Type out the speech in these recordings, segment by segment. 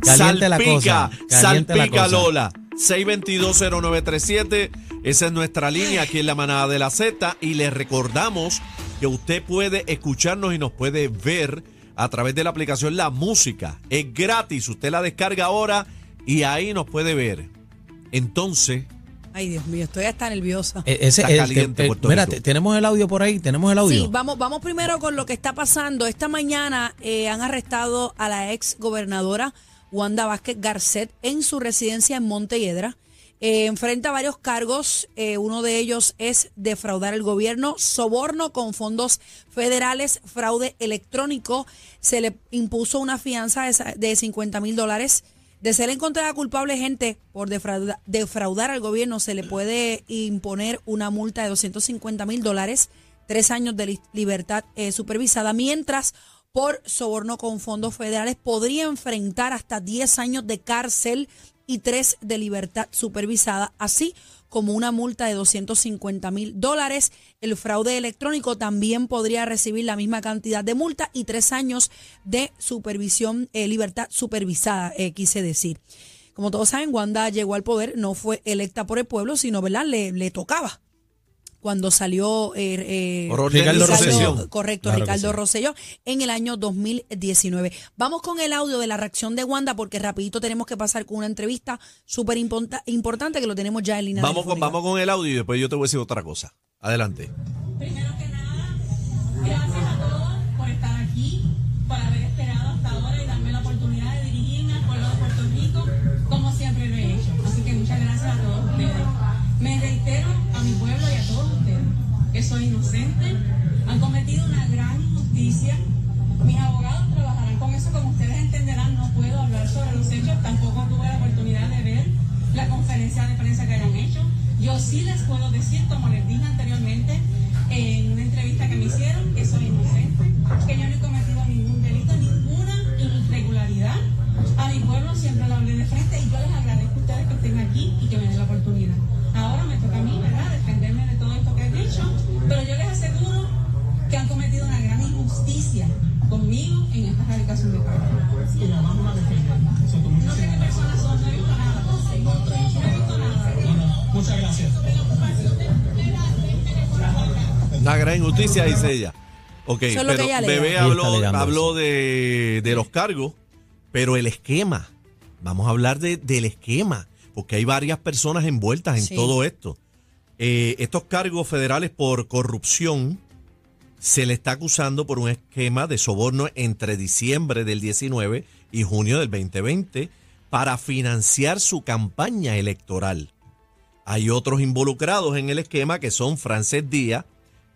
Caliente la salpica, cosa, caliente la salpica cosa. Lola. 6220937, esa es nuestra línea aquí en la manada de la Z y le recordamos que usted puede escucharnos y nos puede ver a través de la aplicación La Música. Es gratis, usted la descarga ahora y ahí nos puede ver. Entonces, Ay, Dios mío, estoy hasta nerviosa. Ese- Está caliente eh, Puerto mira, Rico. te- tenemos el audio por ahí, tenemos el audio. Sí, vamos, vamos primero con lo que está pasando. Esta mañana eh, han arrestado a la ex gobernadora Wanda Vázquez Garcet en su residencia en Montelledra. Eh, enfrenta varios cargos. eh, uno de ellos es defraudar el gobierno, soborno con fondos federales, fraude electrónico. Se le impuso una fianza de, sa- de 50 mil dólares. De ser encontrada culpable gente por defrauda- defraudar al gobierno, se le puede imponer una multa de 250 mil dólares, tres años de li- libertad eh, supervisada, mientras por soborno con fondos federales podría enfrentar hasta 10 años de cárcel y tres de libertad supervisada, así como una multa de 250 mil dólares. El fraude electrónico también podría recibir la misma cantidad de multa y tres años de supervisión, eh, libertad supervisada, eh, quise decir. Como todos saben, Wanda llegó al poder, no fue electa por el pueblo, sino, ¿verdad? Le tocaba. Cuando salió eh, eh, Ricardo- sucesión. Correcto, Claro que Ricardo sí. Rosselló, en el año 2019. Vamos con el audio de la reacción de Wanda, porque rapidito tenemos que pasar con una entrevista súper importante que lo tenemos ya en línea. vamos con, vamos con el audio y después yo te voy a decir otra cosa. Adelante. Primero que nada, gracias soy inocente, han cometido una gran injusticia. Mis abogados trabajarán con eso, como ustedes entenderán, no puedo hablar sobre los hechos, tampoco tuve la oportunidad de ver la conferencia de prensa que hayan hecho. Yo sí les puedo decir, como les dije anteriormente, en una entrevista que me hicieron, que soy inocente, que yo no he cometido ningún delito, ninguna irregularidad. A mi pueblo siempre lo hablé de frente y yo les agradezco a ustedes que estén aquí y que me den la oportunidad. Ahora me toca a mí, ¿verdad?, defenderme pero yo les aseguro que han cometido una gran injusticia conmigo en esta erradicación de cargos. Y la vamos a defender. No sé qué personas son, no he visto nada. No he visto nada. Muchas gracias. Una gran injusticia, dice ella. Ok, es pero ella. Bebé habló, habló de, de los cargos, pero el esquema. Vamos a hablar de- del esquema, porque hay varias personas envueltas en Sí. todo esto. Eh, estos cargos federales por corrupción se le está acusando por un esquema de soborno entre diciembre del 19 y junio del 2020 para financiar su campaña electoral. Hay otros involucrados en el esquema que son Frances Díaz,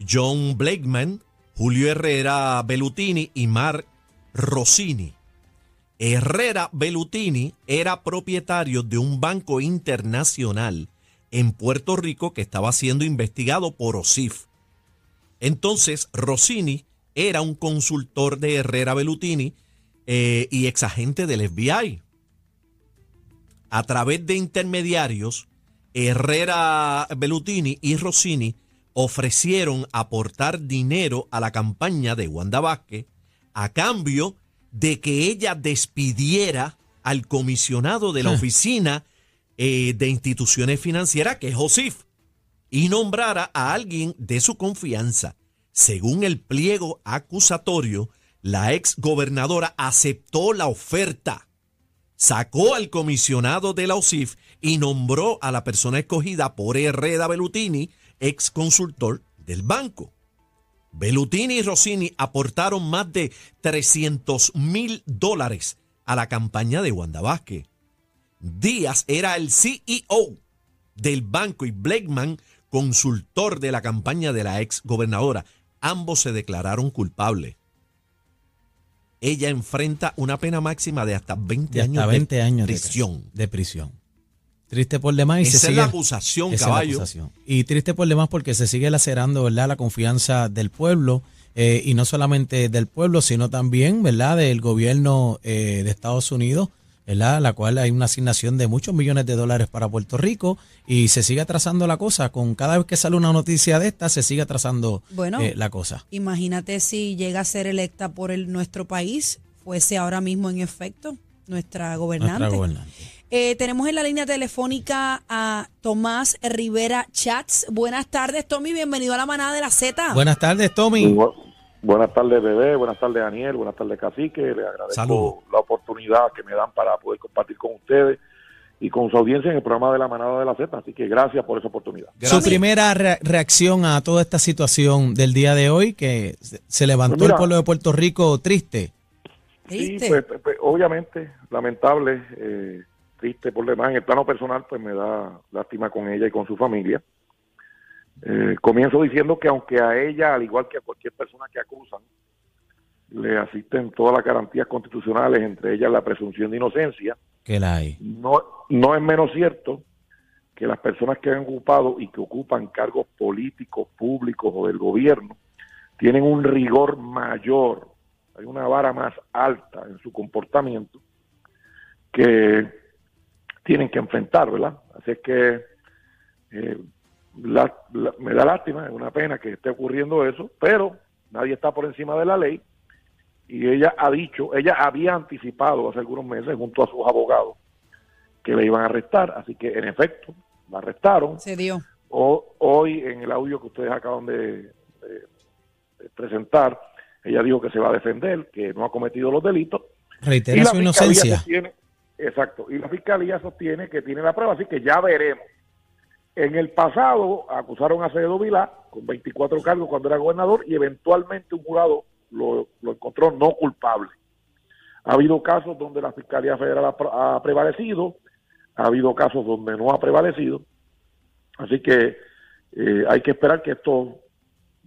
John Blakeman, Julio Herrera Bellutini y Mark Rossini. Herrera Bellutini era propietario de un banco internacional en Puerto Rico que estaba siendo investigado por OSIF. Entonces, Rossini era un consultor de Herrera Bellutini eh, y exagente del FBI. A través de intermediarios, Herrera Bellutini y Rossini ofrecieron aportar dinero a la campaña de Wanda Vázquez a cambio de que ella despidiera al comisionado de la oficina eh, de instituciones financieras, que es OSIF, y nombrara a alguien de su confianza. Según el pliego acusatorio, la ex gobernadora aceptó la oferta, sacó al comisionado de la OSIF y nombró a la persona escogida por Herrera Bellutini, ex consultor del banco. Bellutini y Rossini aportaron más de 300 mil dólares a la campaña de Wanda Vázquez. Díaz era el CEO del banco y Blakeman consultor de la campaña de la ex gobernadora. Ambos se declararon culpables. Ella enfrenta una pena máxima de hasta 20 De hasta años 20 de años prisión. De prisión. Triste por demás. Y se Esa es sigue, la acusación, esa es la caballo. acusación. Y triste por demás porque se sigue lacerando, ¿verdad? La confianza del pueblo. eh, y no solamente del pueblo, sino también, ¿verdad? Del gobierno eh, de Estados Unidos, ¿verdad? La cual hay una asignación de muchos millones de dólares para Puerto Rico y se sigue atrasando la cosa. Con cada vez que sale una noticia de esta, se sigue atrasando Bueno. eh, la cosa. Imagínate si llega a ser electa por el, nuestro país, fuese ahora mismo en efecto. nuestra gobernante. Nuestra gobernante. Eh, tenemos en la línea telefónica a Tomás Rivera Chats. Buenas tardes, Tommy. Bienvenido a la manada de la Z. Buenas tardes, Tommy. Bu- Buenas tardes, bebé. Buenas tardes, Daniel. Buenas tardes, Cacique. Les agradezco la oportunidad que me dan para poder compartir con ustedes y con su audiencia en el programa de la Manada de la Z. Así que gracias por esa oportunidad. Su primera re- reacción a toda esta situación del día de hoy, que se- levantó Pues mira. el pueblo de Puerto Rico triste. Sí, pues, pues, pues, obviamente, lamentable, eh, triste por demás. En el plano personal, pues me da lástima con ella y con su familia. Eh, comienzo diciendo que aunque a ella, al igual que a cualquier persona que acusan, le asisten todas las garantías constitucionales, entre ellas la presunción de inocencia, Que la hay. no, no es menos cierto que las personas que han ocupado y que ocupan cargos políticos, públicos o del gobierno tienen un rigor mayor, hay una vara más alta en su comportamiento que tienen que enfrentar, ¿verdad? Así es que eh, la- la- me da lástima, es una pena que esté ocurriendo eso, pero nadie está por encima de la ley y ella ha dicho, ella había anticipado hace algunos meses junto a sus abogados que le iban a arrestar, así que en efecto la arrestaron. Se dio. O- hoy en el audio que ustedes acaban de, de- de presentar, ella dijo que se va a defender, que no ha cometido los delitos. Reitera su inocencia. sostiene- exacto, y la fiscalía sostiene que tiene la prueba, así que ya veremos. En el pasado acusaron a Cedo Vilá con 24 cargos cuando era gobernador y eventualmente un jurado lo, encontró no culpable. Ha habido casos donde la Fiscalía Federal ha, ha prevalecido, ha habido casos donde no ha prevalecido, así que eh, hay que esperar que esto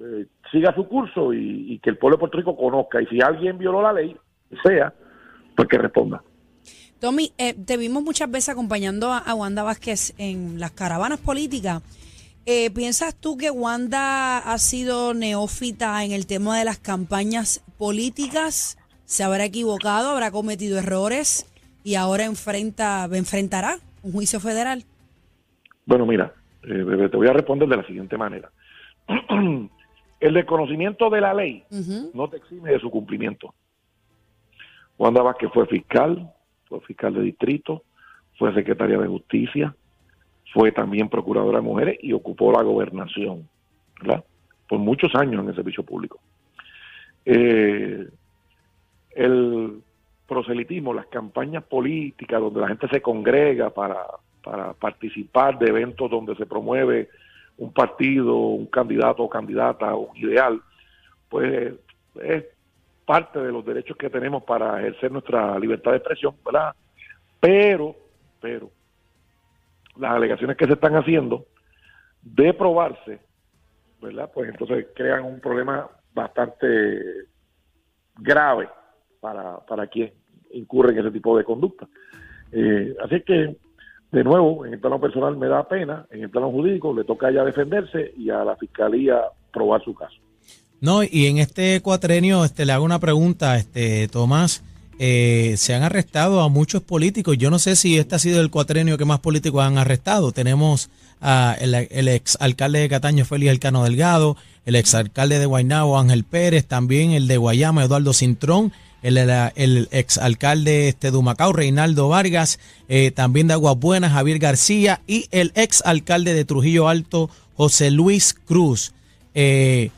eh, siga su curso y que el pueblo de Puerto Rico conozca, y si alguien violó la ley, sea, pues que responda. Tommy, eh, te vimos muchas veces acompañando a, a Wanda Vázquez en las caravanas políticas. Eh, ¿Piensas tú que Wanda ha sido neófita en el tema de las campañas políticas? ¿Se habrá equivocado? ¿Habrá cometido errores? ¿Y ahora enfrenta, enfrentará un juicio federal? Bueno, mira, eh, te voy a responder de la siguiente manera. el desconocimiento de la ley no te exime de su cumplimiento. Wanda Vázquez fue fiscal, fue fiscal de distrito, fue secretaria de justicia, fue también procuradora de mujeres y ocupó la gobernación, ¿verdad? Por muchos años en el servicio público. Eh, el proselitismo, las campañas políticas donde la gente se congrega para, para participar de eventos donde se promueve un partido, un candidato o candidata, un ideal, pues es parte de los derechos que tenemos para ejercer nuestra libertad de expresión, ¿verdad? Pero, pero, las alegaciones que se están haciendo, de probarse, ¿verdad? Pues entonces crean un problema bastante grave para, para quien incurre en ese tipo de conducta. Eh, así que, de nuevo, en el plano personal me da pena, en el plano jurídico le toca a ella defenderse y a la fiscalía probar su caso. No, y en este cuatrenio este, le hago una pregunta, este Tomás. Eh, se han arrestado a muchos políticos. Yo no sé si este ha sido el cuatrenio que más políticos han arrestado. Tenemos a el, ex alcalde de Cataño, Félix Elcano Delgado, el ex alcalde de Guaynabo, Ángel Pérez, también el de Guayama, Eduardo Cintrón, el ex alcalde este, de Humacao, Reinaldo Vargas, eh, también de Aguas Buenas, Javier García, y el ex alcalde de Trujillo Alto, José Luis Cruz. Eh,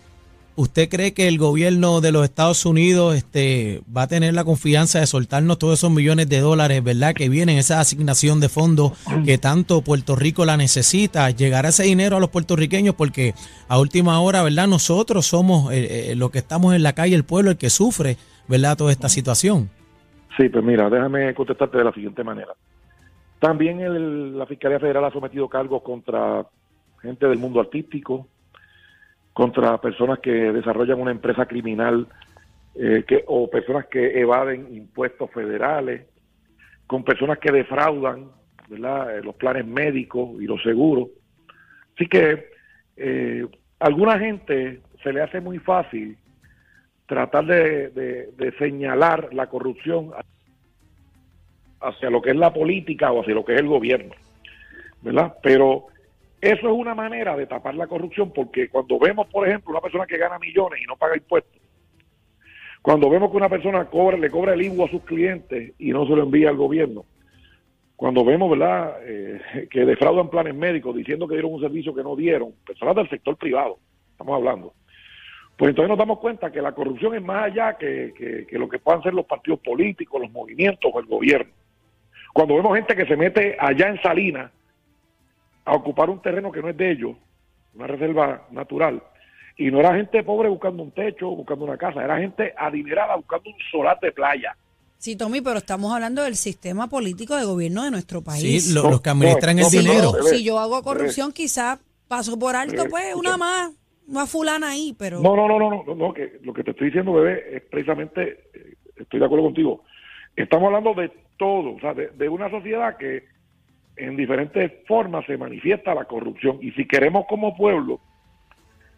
¿Usted cree que el gobierno de los Estados Unidos este, va a tener la confianza de soltarnos todos esos millones de dólares, verdad, que vienen, esa asignación de fondos que tanto Puerto Rico la necesita? ¿Llegará ese dinero a los puertorriqueños? Porque a última hora, ¿verdad? Nosotros somos eh, eh, los que estamos en la calle, el pueblo, el que sufre, ¿verdad? Toda esta situación. Sí, pues mira, déjame contestarte de la siguiente manera. También el- la Fiscalía Federal ha sometido cargos contra gente del mundo artístico, contra personas que desarrollan una empresa criminal eh, que, o personas que evaden impuestos federales, con personas que defraudan. Eh, los planes médicos y los seguros. Así que eh, a alguna gente se le hace muy fácil tratar de, de- de señalar la corrupción hacia lo que es la política o hacia lo que es el gobierno, ¿verdad? Pero eso es una manera de tapar la corrupción porque cuando vemos, por ejemplo, una persona que gana millones y no paga impuestos, Cuando vemos que una persona cobra, le cobra el IVU a sus clientes y no se lo envía al gobierno, cuando vemos verdad eh, que defraudan planes médicos diciendo que dieron un servicio que no dieron, personas del sector privado, estamos hablando, pues entonces nos damos cuenta que la corrupción es más allá que, que, que lo que puedan ser los partidos políticos, los movimientos o el gobierno. Cuando vemos gente que se mete allá en Salinas a ocupar un terreno que no es de ellos, una reserva natural, y no era gente pobre buscando un techo, buscando una casa, era gente adinerada buscando un solar de playa. Sí, Tommy, pero estamos hablando del sistema político de gobierno de nuestro país. Sí, lo- los que administran no, el no, dinero. yo, si yo hago corrupción, quizás paso por alto, Bebé, pues, escucha. una más, una fulana ahí, pero... No, no, no, no, no, no, no, que lo que te estoy diciendo, bebé, es precisamente, eh, estoy de acuerdo contigo, estamos hablando de todo, o sea, de, de una sociedad que en diferentes formas se manifiesta la corrupción. Y si queremos como pueblo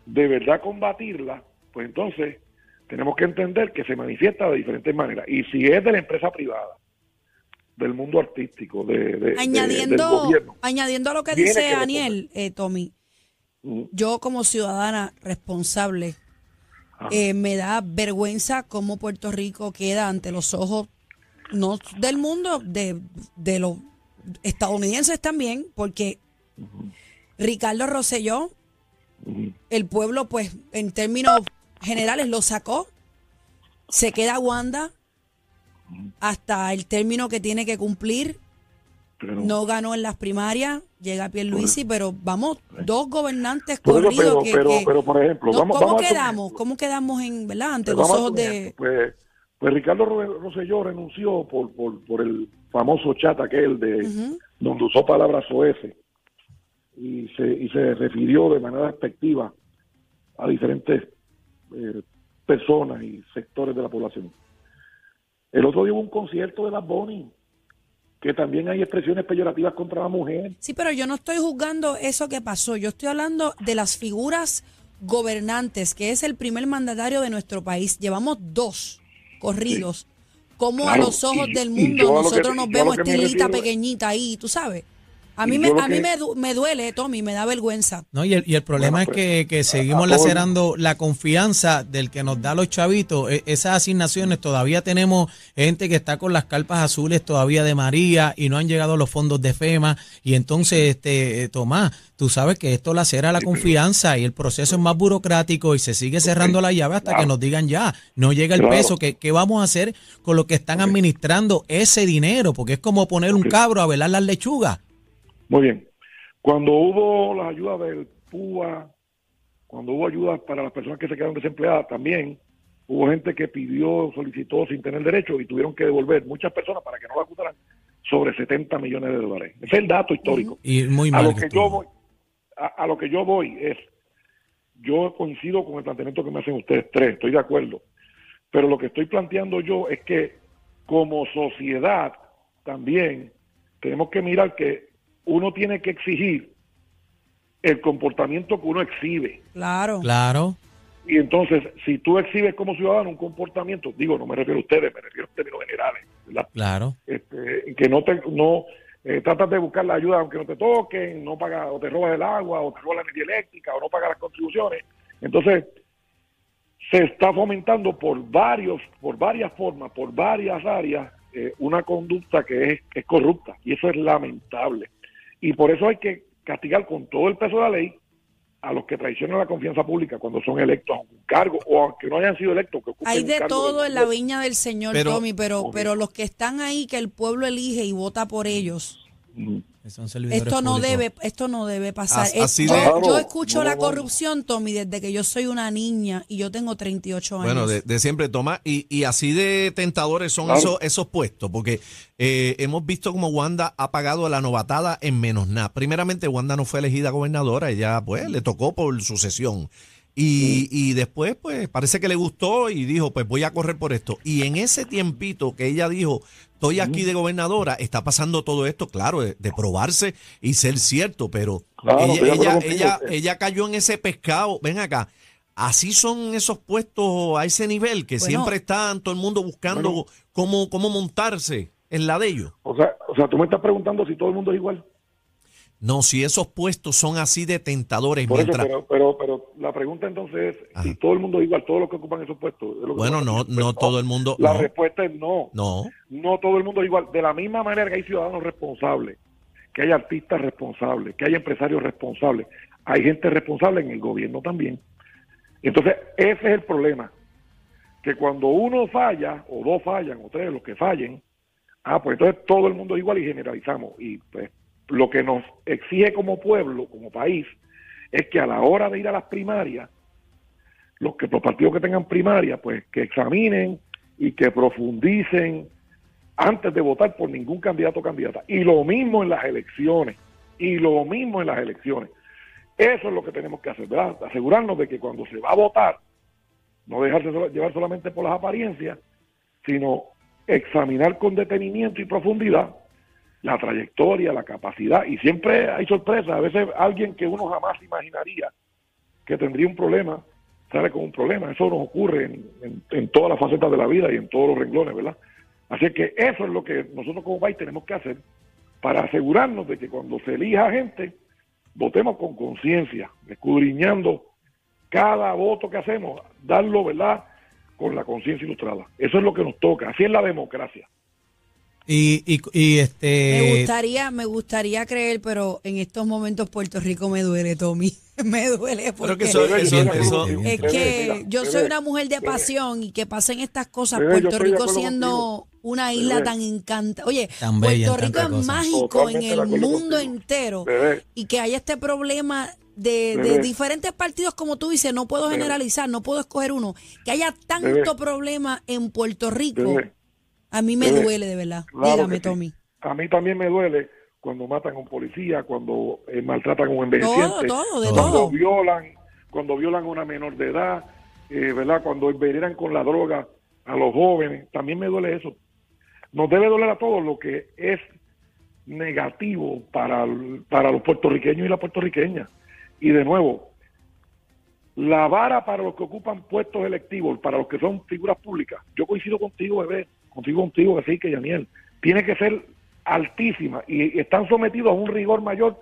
de verdad combatirla, pues entonces tenemos que entender que se manifiesta de diferentes maneras. Y si es de la empresa privada, del mundo artístico, de, de- de- del añadiendo, gobierno. añadiendo a lo que dice que Daniel, eh, Tommy, Mm, yo como ciudadana responsable, eh, me da vergüenza cómo Puerto Rico queda ante los ojos, no del mundo, de, de los estadounidenses también, porque Ricardo Rosselló, el pueblo, pues, en términos generales, lo sacó. Se queda Wanda hasta el término que tiene que cumplir. Pero- No ganó en las primarias, llega Pierluisi, pero vamos, dos gobernantes corridos pero, que, pero, que- pero, por ejemplo, no, vamos, ¿cómo vamos a quedamos? ¿Cómo quedamos en, verdad? Ante los ojos de... Pues, pues Ricardo Ro- Rosselló renunció por, por, por el famoso chat aquel de donde usó palabras OF y se, y se refirió de manera despectiva a diferentes eh, personas y sectores de la población. El otro día hubo un concierto de las Bonnie que también hay expresiones peyorativas contra la mujer. Sí, pero yo no estoy juzgando eso que pasó. Yo estoy hablando de las figuras gobernantes, que es el primer mandatario de nuestro país. Llevamos dos corridos. Como a los ojos y- del mundo nosotros que- nos vemos refiero- pequeñita ahí, tú sabes. A mí, me, a mí que- me, du- me duele, Tommy, me da vergüenza. No, y el, y el problema Bueno, es que, que seguimos lacerando la confianza del que nos da los chavitos. E- esas asignaciones, todavía tenemos gente que está con las carpas azules todavía de María y no han llegado los fondos de FEMA. Y entonces, este eh, Tomás, tú sabes que esto lacera la confianza y el proceso es más burocrático y se sigue cerrando la llave hasta que nos digan ya, no llega el Claro. peso. ¿Qué, qué vamos a hacer con lo que están administrando ese dinero? Porque es como poner un cabro a velar las lechugas. Muy bien. Cuando hubo las ayudas del PUA, cuando hubo ayudas para las personas que se quedaron desempleadas, también hubo gente que pidió, solicitó sin tener derecho y tuvieron que devolver muchas personas para que no la acusaran sobre 70 millones de dólares. Ese es el dato histórico. Y muy a mal. lo que yo voy, a, a lo que yo voy es, yo coincido con el planteamiento que me hacen ustedes tres, estoy de acuerdo, pero lo que estoy planteando yo es que como sociedad también tenemos que mirar que uno tiene que exigir el comportamiento que uno exhibe. Claro. Claro. Y entonces, si tú exhibes como ciudadano un comportamiento, digo, no me refiero a ustedes, me refiero a términos generales, ¿verdad? Claro. este, que no te no eh, tratas de buscar la ayuda aunque no te toquen, no pagas o te robas el agua o te robas la energía eléctrica o no pagas las contribuciones. Entonces, se está fomentando por varios por varias formas, por varias áreas eh, una conducta que es, es corrupta y eso es lamentable. Y por eso hay que castigar con todo el peso de la ley a los que traicionan la confianza pública cuando son electos a un cargo o aunque no hayan sido electos. Que Hay un de cargo todo de- en la viña del Señor, Pero- Tommy, pero, pero los que están ahí, que el pueblo elige y vota por ellos. Son esto no públicos. debe, esto no debe pasar. As- Es- así yo, de- yo Claro, escucho no, la no. corrupción, Tommy, desde que yo soy una niña y yo tengo 38 años. Bueno, de, de siempre, Tomás, y, y así de tentadores son Claro. esos, esos puestos, porque eh, hemos visto como Wanda ha pagado la novatada en menos nada. Primeramente, Wanda no fue elegida gobernadora, ella pues le tocó por sucesión. Y, y después, pues, parece que le gustó y dijo, pues voy a correr por esto. Y en ese tiempito que ella dijo, estoy aquí de gobernadora, está pasando todo esto, claro, de, de probarse y ser cierto, pero Claro, ella, acuerdo ella, contigo. ella, ella cayó en ese pescado. Ven acá. Así son esos puestos a ese nivel que Bueno. siempre están todo el mundo buscando Bueno. cómo, cómo montarse en la de ellos. O sea, o sea, tú me estás preguntando si todo el mundo es igual. No, si esos puestos son así de tentadores, Por eso, mientras... pero, pero, pero la pregunta entonces es Ajá. si todo el mundo es igual, todos los que ocupan esos puestos. es lo que Bueno, pasa. no, Pues no todo el mundo... La no, respuesta es no. no. No todo el mundo es igual. De la misma manera que hay ciudadanos responsables, que hay artistas responsables, que hay empresarios responsables, hay gente responsable en el gobierno también. Entonces, ese es el problema. Que cuando uno falla, o dos fallan, o tres, los que fallen, ah, pues entonces todo el mundo es igual y generalizamos. Y pues lo que nos exige como pueblo, como país, es que a la hora de ir a las primarias, los que partidos que tengan primaria, pues que examinen y que profundicen antes de votar por ningún candidato o candidata. Y lo mismo en las elecciones. Y lo mismo en las elecciones. Eso es lo que tenemos que hacer, ¿verdad? Asegurarnos de que cuando se va a votar, no dejarse llevar solamente por las apariencias, sino examinar con detenimiento y profundidad la trayectoria, la capacidad. Y siempre hay sorpresas. A veces alguien que uno jamás imaginaría que tendría un problema, sale con un problema. Eso nos ocurre en, todas las facetas de la vida y en todos los renglones, ¿verdad? Así que eso es lo que nosotros como país tenemos que hacer para asegurarnos de que cuando se elija gente, votemos con conciencia, escudriñando cada voto que hacemos, darlo, ¿verdad?, con la conciencia ilustrada. Eso es lo que nos toca. Así es la democracia. Y, y, y Me este... gustaría, me gustaría creer, pero en estos momentos Puerto Rico me duele, Tommy. me duele porque Pero que eso, eso- es que yo soy una mujer de pasión y que pasen estas cosas. Puerto Rico siendo una isla tan encanta. Oye, Tan bella en Puerto Rico es cosas. mágico Totalmente en el mundo contigo. entero y que haya este problema de, de diferentes partidos, como tú dices, no puedo generalizar, no puedo escoger uno, que haya tanto Bebé. problema en Puerto Rico, Bebé. A mí me Bebé. duele de verdad. Claro Dígame, sí. Tommy. A mí también me duele cuando matan a un policía, cuando eh, maltratan a un envejeciente, Todo, todo, de cuando todo. violan, cuando violan a una menor de edad, eh, ¿verdad? Cuando envenenan con la droga a los jóvenes, también me duele eso. Nos debe doler a todos lo que es negativo para, para los puertorriqueños y las puertorriqueñas. Y de nuevo, la vara para los que ocupan puestos electivos, para los que son figuras públicas, yo coincido contigo, bebé, contigo, contigo, que sí, que Yaniel, tiene que ser altísima y están sometidos a un rigor mayor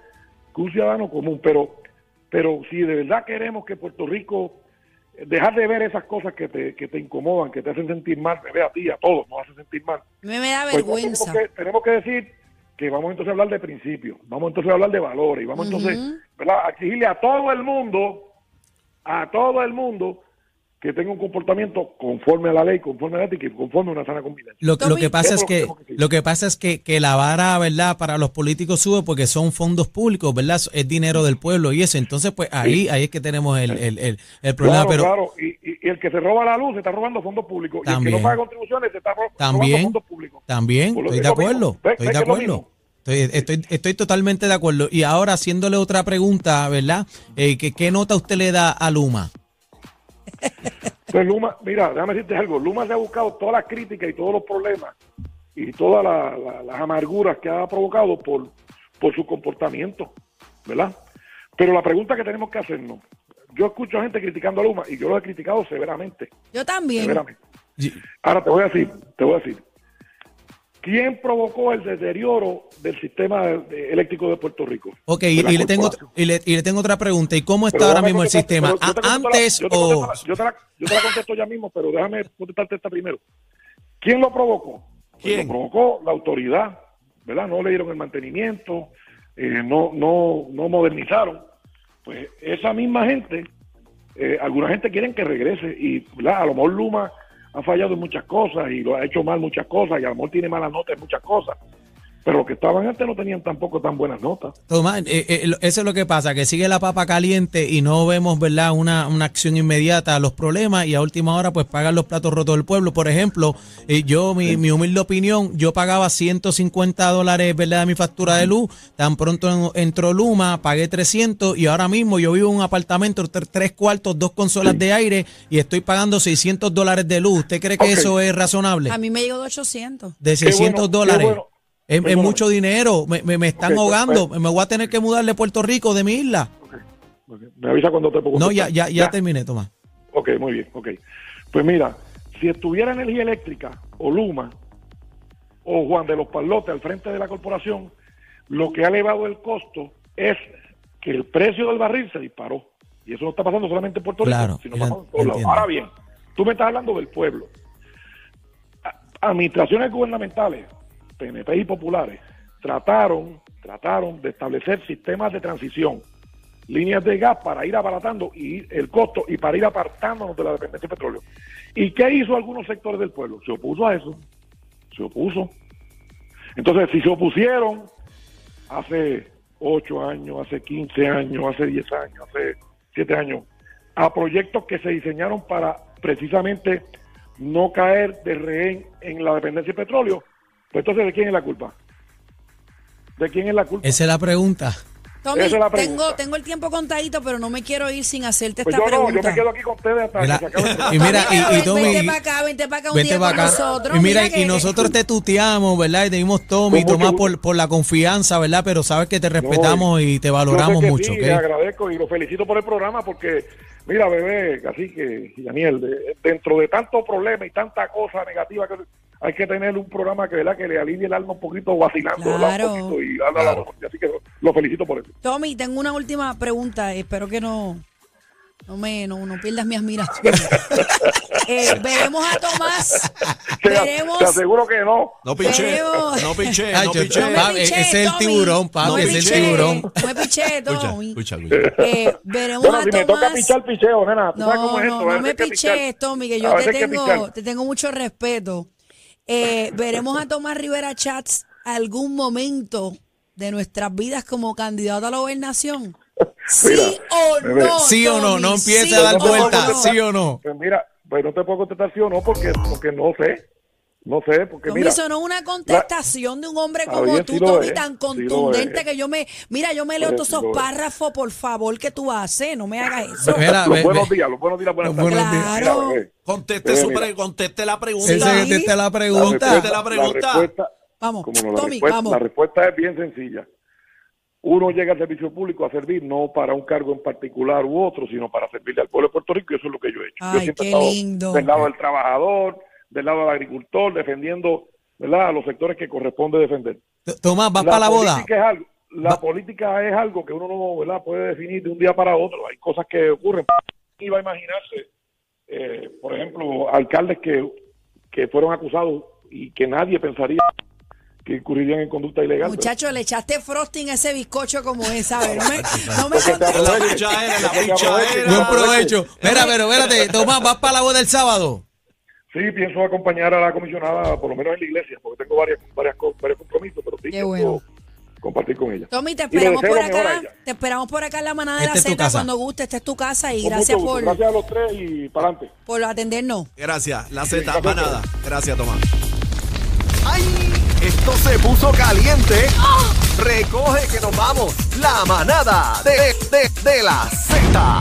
que un ciudadano común, pero, pero si de verdad queremos que Puerto Rico, dejar de ver esas cosas que te, que te incomodan, que te hacen sentir mal, bebé, a ti, a todos, nos hacen sentir mal, Me, me da pues vergüenza. Tenemos que, tenemos que decir que vamos entonces a hablar de principios, vamos entonces a hablar de valores y vamos entonces. ¿verdad? a exigirle a todo el mundo, a todo el mundo, que tenga un comportamiento conforme a la ley, conforme a la ética y conforme a una sana convivencia. Lo, que pasa es que lo que pasa es que, que la vara, ¿verdad? Para los políticos sube porque son fondos públicos, ¿verdad? Es dinero del pueblo y eso. Entonces, pues ahí ahí es que tenemos el, el, el, el problema. Claro, pero claro, y, y- y el que se roba la luz se está robando fondos públicos, y el que También. no paga contribuciones se está ro- robando también, fondos públicos. también, estoy de acuerdo, ¿Ves- estoy de acuerdo. Estoy, estoy, estoy totalmente de acuerdo. Y ahora, haciéndole otra pregunta, ¿verdad? Eh, ¿qué, ¿Qué nota usted le da a Luma? Pues Luma, mira, déjame decirte algo, Luma se ha buscado todas las críticas y todos los problemas y todas la- la- las amarguras que ha provocado por, por su comportamiento, ¿verdad? Pero la pregunta que tenemos que hacernos, yo escucho a gente criticando a Luma y yo lo he criticado severamente, Yo también. severamente. Ahora te voy a decir, te voy a decir, ¿quién provocó el deterioro del sistema de- de- eléctrico de Puerto Rico? Ok, y, le tengo, y, le, y le tengo otra pregunta. ¿Y cómo está Pero ahora mismo el sistema? pero yo te ¿A- contesto la- ¿Antes yo te o...? yo, te la, yo te la contesto ya mismo, pero déjame contestarte esta primero. ¿Quién lo provocó? Pues ¿Quién? lo provocó la autoridad, ¿verdad? No le dieron el mantenimiento, eh, no, no, no modernizaron. Pues esa misma gente, eh, alguna gente quieren que regrese y ¿verdad? a lo mejor Luma ha fallado en muchas cosas y lo ha hecho mal muchas cosas y a lo mejor tiene malas notas en muchas cosas. Pero los que estaban antes no tenían tampoco tan buenas notas. Tomás, eh, eh, eso es lo que pasa, que sigue la papa caliente y no vemos, ¿verdad?, una, una acción inmediata a los problemas y a última hora pues pagan los platos rotos del pueblo. Por ejemplo, eh, yo, mi, mi humilde opinión, yo pagaba 150 dólares, ¿verdad?, de mi factura de luz, tan pronto en- entró Luma, pagué 300 y ahora mismo yo vivo en un apartamento, tre- tres cuartos, dos consolas de aire y estoy pagando 600 dólares de luz. ¿Usted cree que eso es razonable? A mí me llegó de 800. De Qué 600 bueno, qué dólares. bueno. Es, es Perdóname. mucho dinero, me, me- me están pues, ahogando, pues. me voy a tener que mudar de Puerto Rico, de mi isla. Me avisa cuando te pongo. No, ya, ya, ya terminé, Tomás. Ok, muy bien, ok. Pues mira, si estuviera energía eléctrica o Luma o Juan de los Palotes al frente de la corporación, lo que ha elevado el costo es que el precio del barril se disparó. Y eso no está pasando solamente en Puerto Rico, Claro, sino en todos lados. Ahora bien, tú me estás hablando del pueblo. Administraciones gubernamentales, PNP y populares, trataron, trataron de establecer sistemas de transición, líneas de gas para ir abaratando y el costo y para ir apartándonos de la dependencia de petróleo. ¿Y qué hizo algunos sectores del pueblo? Se opuso a eso. Se opuso. Entonces, si se opusieron hace 8 años, hace 15 años, hace 10 años, hace 7 años, a proyectos que se diseñaron para precisamente no caer de rehén en la dependencia de petróleo, pues entonces, ¿de quién es la culpa? ¿De quién es la culpa? Esa es la pregunta. Tommy, Esa es la tengo, pregunta. tengo el tiempo contadito, pero no me quiero ir sin hacerte Pues esta yo no, yo pregunta. me quedo aquí con ustedes hasta Mira, que se acabe el y mira, y, Tommy, vente para acá, vente para acá un vente día para con acá. nosotros. Y mira, que- y nosotros te tuteamos, ¿verdad? Y te dimos Tommy, Tomás, por, por la confianza, ¿verdad? Pero sabes que te respetamos y te Yo valoramos mucho, sí, le agradezco y lo felicito por el programa porque, mira, bebé, así que, Daniel, de- dentro de tanto problema y tanta cosa negativa que hay que tener un programa que, ¿verdad? que le alivie el alma un poquito vacilando. Claro. Un poquito y darle la. Así que lo felicito por eso. Tommy, tengo una última pregunta. Espero que no, no me no, no pierdas mi admiración. Eh, veremos a Tomás. Te, veremos. te aseguro que no. No piché, Veremos. no piché, Ay, no yo- piché. No me ese es el tiburón, papi, No me es el tiburón. No me Escucha, Tommy. escucha, escucha. Eh, veremos Bueno, a si me Tomás. toca pichar, picheo, nena. ¿Tú No, sabes cómo es no, esto? No me piché, Tommy, que yo te tengo, te tengo mucho respeto. Eh, veremos a Tomás Rivera Chats algún momento de nuestras vidas como candidato a la gobernación. ¿Sí Mira, o bebé. no? Sí o no, no empiece ¿Sí a dar vueltas, no? sí o no. Pues mira, pues no te puedo contestar sí o no porque, porque no sé. No sé, porque Tommy, mira. eso no es una contestación de un hombre Está como tú, sí lo Tommy, es, tan contundente que yo me... Mira, yo me leo todos sí esos párrafos, por favor, que tú haces. No me hagas eso. Mira, los buenos días, los buenos días, buenas Los tardes. buenos días. Claro. Mira, bebé, Conteste, su mira. pre- conteste la pregunta. Ese que te está la pregunta. La pregunta. respuesta, Vamos, como no, la, Tommy, respuesta, vamos. la respuesta es bien sencilla. Uno llega al servicio público a servir no para un cargo en particular u otro, sino para servirle al pueblo de Puerto Rico y eso es lo que yo he hecho. yo Ay, siempre qué he estado lindo. del lado del trabajador, del lado del agricultor, defendiendo ¿verdad? a los sectores que corresponde defender. Tomás, ¿vas para la boda? política es algo, la política es algo que uno no ¿verdad? puede definir de un día para otro. Hay cosas que ocurren. Iba a imaginarse, eh, por ejemplo, alcaldes que, que fueron acusados y que nadie pensaría que incurrirían en conducta ilegal. Muchacho, le echaste frosting a ese bizcocho como es, ¿sabes? No me, no me Buen provecho. Mira, pero espérate, Tomás, ¿vas para la boda el sábado? Sí, pienso acompañar a la comisionada, por lo menos en la iglesia, porque tengo varias, varias, varios compromisos, pero sí Qué bueno. compartir con ella. Tommy, te esperamos por acá. Te esperamos por acá en la manada de la es tu Z casa. cuando guste. Esta es tu casa y Con gracias mucho por, gusto. Gracias a los tres y para adelante. por atendernos. Gracias, la Z, manada. Gracias, Tomás. ¡Ay! Esto se puso caliente. Recoge que nos vamos. La manada de, de, de la Z.